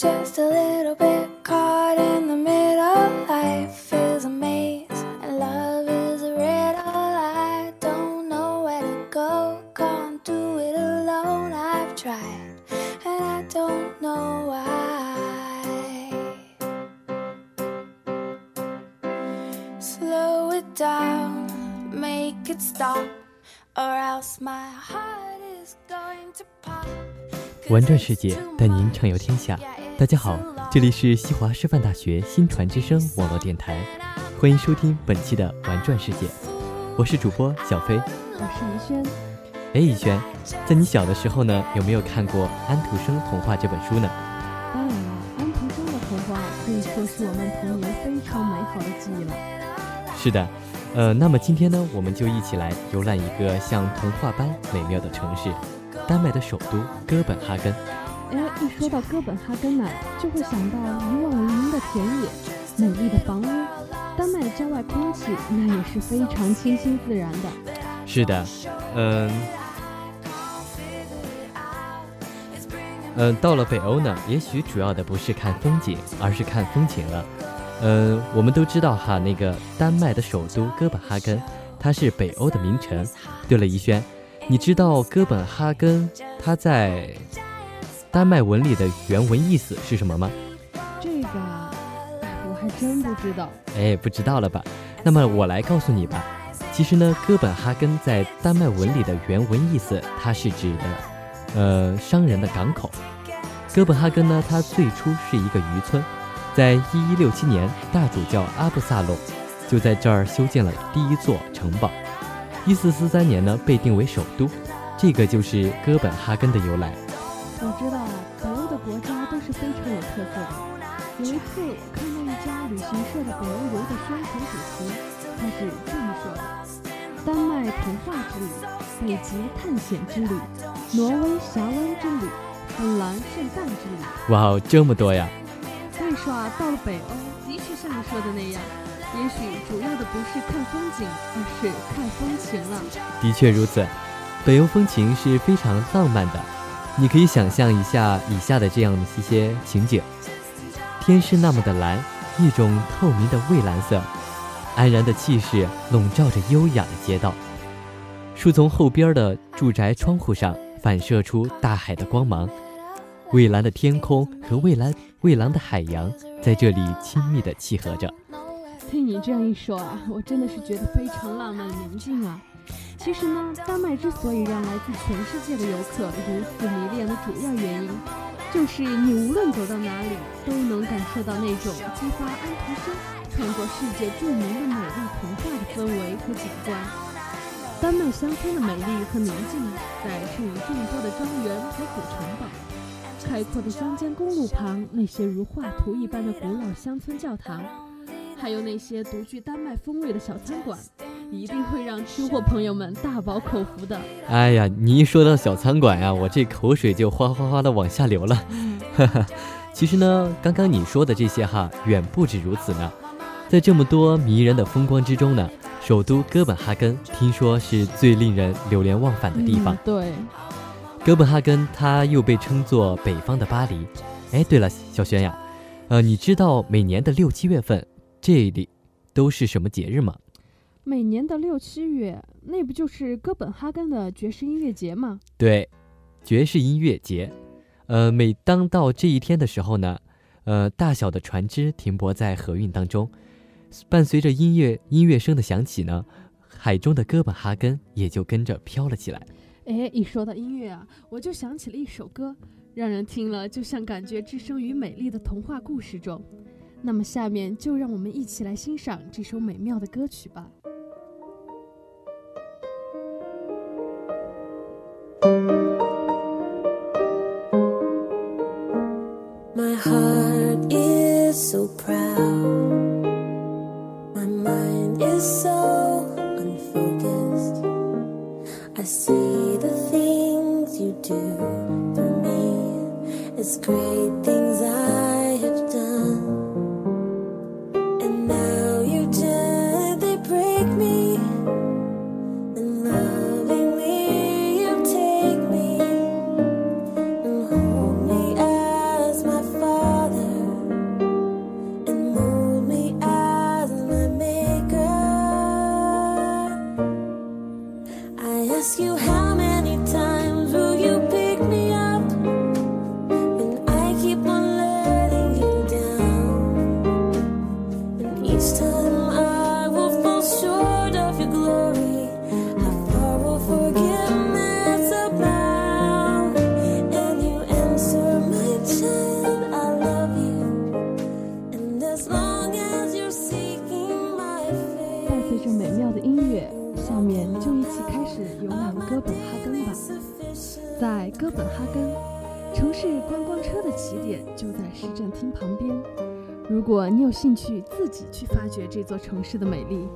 just a little bit caught in the middle. Life is a maze, and love is a riddle. I don't know where to go, can't do it alone. I've tried, and I don't know why. Slow it down, make it stop, or else my heart is going to pop. 玩转世界，带您畅游天下。 大家好，这里是西华师范大学新传之声网络电台，欢迎收听本期的玩转世界，我是主播小飞。我是怡轩。哎，怡轩，在你小的时候呢，有没有看过《安徒生童话》这本书呢？当然了，安徒生的童话可以说是我们童年非常美好的记忆了。是的，呃，那么今天呢，我们就一起来游览一个像童话般美妙的城市——丹麦的首都哥本哈根。哎，一说到哥本哈根呢，就会想到一望无垠的田野、美丽的房屋。丹麦的郊外空气那也是非常清新自然的。是的，嗯、嗯，到了北欧呢，也许主要的不是看风景，而是看风情了。嗯，我们都知道哈，那个丹麦的首都哥本哈根，它是北欧的名城。对了，怡轩，你知道哥本哈根它在丹麦文里的原文意思是什么吗？这个我还真不知道。哎，不知道了吧？那么我来告诉你吧。其实呢，哥本哈根在丹麦文里的原文意思，它是指的，呃，商人的港口。哥本哈根呢，它最初是一个渔村，在一一六七年，大主教阿布萨隆就在这儿修建了第一座城堡。一四四三年呢，被定为首都，这个就是哥本哈根的由来。我知道啊，北欧的国家都是非常有特色的。有一次，我看到一家旅行社的北欧游的宣传主题，它是这么说的：丹麦童话之旅、北极探险之旅、挪威峡湾之旅、芬兰圣诞之旅。哇哦，这么多呀！所以说啊，到了北欧，的确像你说的那样，也许主要的不是看风景，而是看风情了。的确如此，北欧风情是非常浪漫的。你可以想象一下以下的这样的一些情景：天是那么的蓝，一种透明的蔚蓝色，安然的气势笼罩着优雅的街道。树丛后边的住宅窗户上反射出大海的光芒，蔚蓝的天空和蔚蓝蔚蓝的海洋在这里亲密地契合着。听你这样一说啊，我真的是觉得非常浪漫宁静啊。其实呢，丹麦之所以让来自全世界的游客如此迷恋的主要原因，就是你无论走到哪里，都能感受到那种激发安徒生创作世界著名的美丽童话的氛围和景观。丹麦乡村的美丽和宁静，在剩余众多的庄园和古城堡。开阔的乡间公路旁，那些如画图一般的古老乡村教堂，还有那些独具丹麦风味的小餐馆，一定会让吃货朋友们大饱口福的。哎呀，你一说到小餐馆呀、我这口水就哗哗哗的往下流了。哈哈，其实呢，刚刚你说的这些哈，远不止如此呢。在这么多迷人的风光之中呢，首都哥本哈根听说是最令人流连忘返的地方。嗯对，哥本哈根它又被称作北方的巴黎。哎，对了，小轩呀，呃，你知道每年的六七月份这里都是什么节日吗？每年的六七月，那不就是哥本哈根的爵士音乐节吗？对，爵士音乐节。呃，每当到这一天的时候呢，呃，大小的船只停泊在河运当中，伴随着音乐音乐声的响起呢，海中的哥本哈根也就跟着飘了起来。哎，一说到音乐啊，我就想起了一首歌，让人听了就像感觉置身于美丽的童话故事中。那么下面就让我们一起来欣赏这首美妙的歌曲吧。scream. 伴随着美妙的音乐，下面就一起开始游览哥本哈根吧。在哥本哈根，城市观光车的起点就在市政厅旁边。如果你有兴趣自己去发掘这座城市的美丽，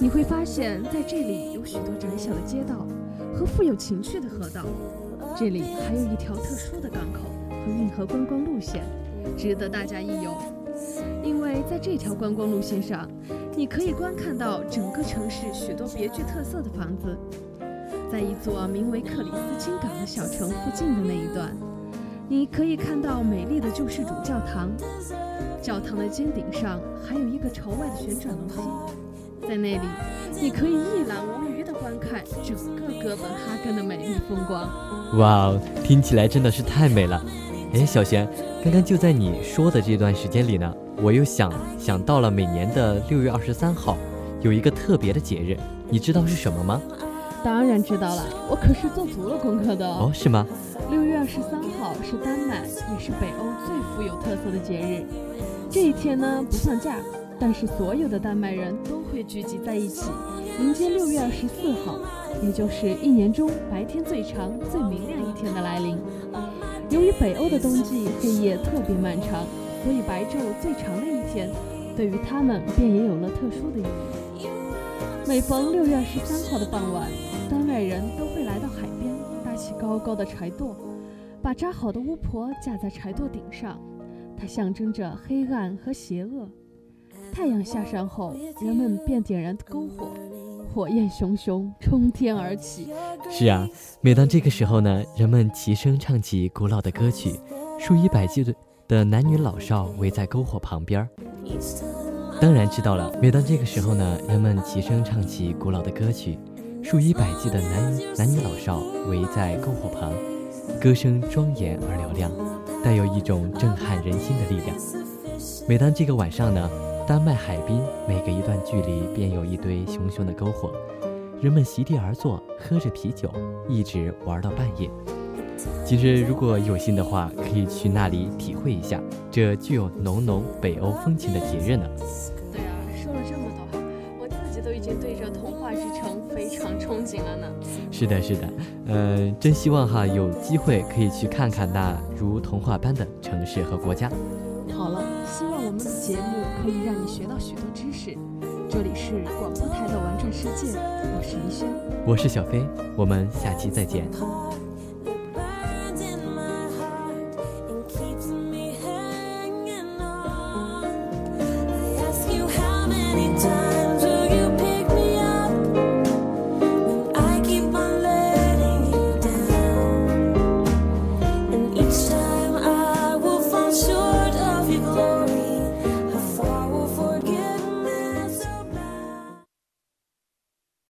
你会发现在这里有许多窄小的街道和富有情趣的河道。这里还有一条特殊的港口和运河观光路线，值得大家一游。因为在这条观光路线上，你可以观看到整个城市许多别具特色的房子。在一座名为克里斯金港的小城附近的那一段，你可以看到美丽的救世主教堂。教堂的尖顶上还有一个朝外的旋转楼梯，在那里，你可以一览无余地观看整个哥本哈根的美丽风光。哇哦，听起来真的是太美了！哎，小璇，刚刚就在你说的这段时间里呢，我又想想到了每年的六月二十三号，有一个特别的节日，你知道是什么吗？当然知道了，我可是做足了功课的哦。是吗？六月二十三号是丹麦，也是北欧最富有特色的节日。这一天呢不放假，但是所有的丹麦人都会聚集在一起，迎接六月二十四号，也就是一年中白天最长、最明亮一天的来临。由于北欧的冬季黑夜特别漫长，所以白昼最长的一天，对于他们便也有了特殊的意义。每逢六月二十三号的傍晚，丹麦人都会来到海边，搭起高高的柴垛，把扎好的巫婆架在柴垛顶上。它象征着黑暗和邪恶。太阳下山后，人们便点燃篝火，火焰熊熊，冲天而起。是啊，每当这个时候呢，人们齐声唱起古老的歌曲，数以百计的的男女老少围在篝火旁边。当然知道了，每当这个时候呢，人们齐声唱起古老的歌曲，数以百计的男男女老少围在篝火旁，歌声庄严而嘹亮。带有一种震撼人心的力量。每当这个晚上呢，丹麦海滨每隔一段距离便有一堆熊熊的篝火，人们席地而坐，喝着啤酒，一直玩到半夜。其实如果有心的话，可以去那里体会一下这具有浓浓北欧风情的节日呢。对啊，说了这么多，我自己都已经对这童话之城非常憧憬了呢。是的，是的，呃，真希望哈有机会可以去看看那如童话般的城市和国家。好了，希望我们的节目可以让你学到许多知识。这里是广播台的玩转世界，我是宜轩，我是小飞，我们下期再见。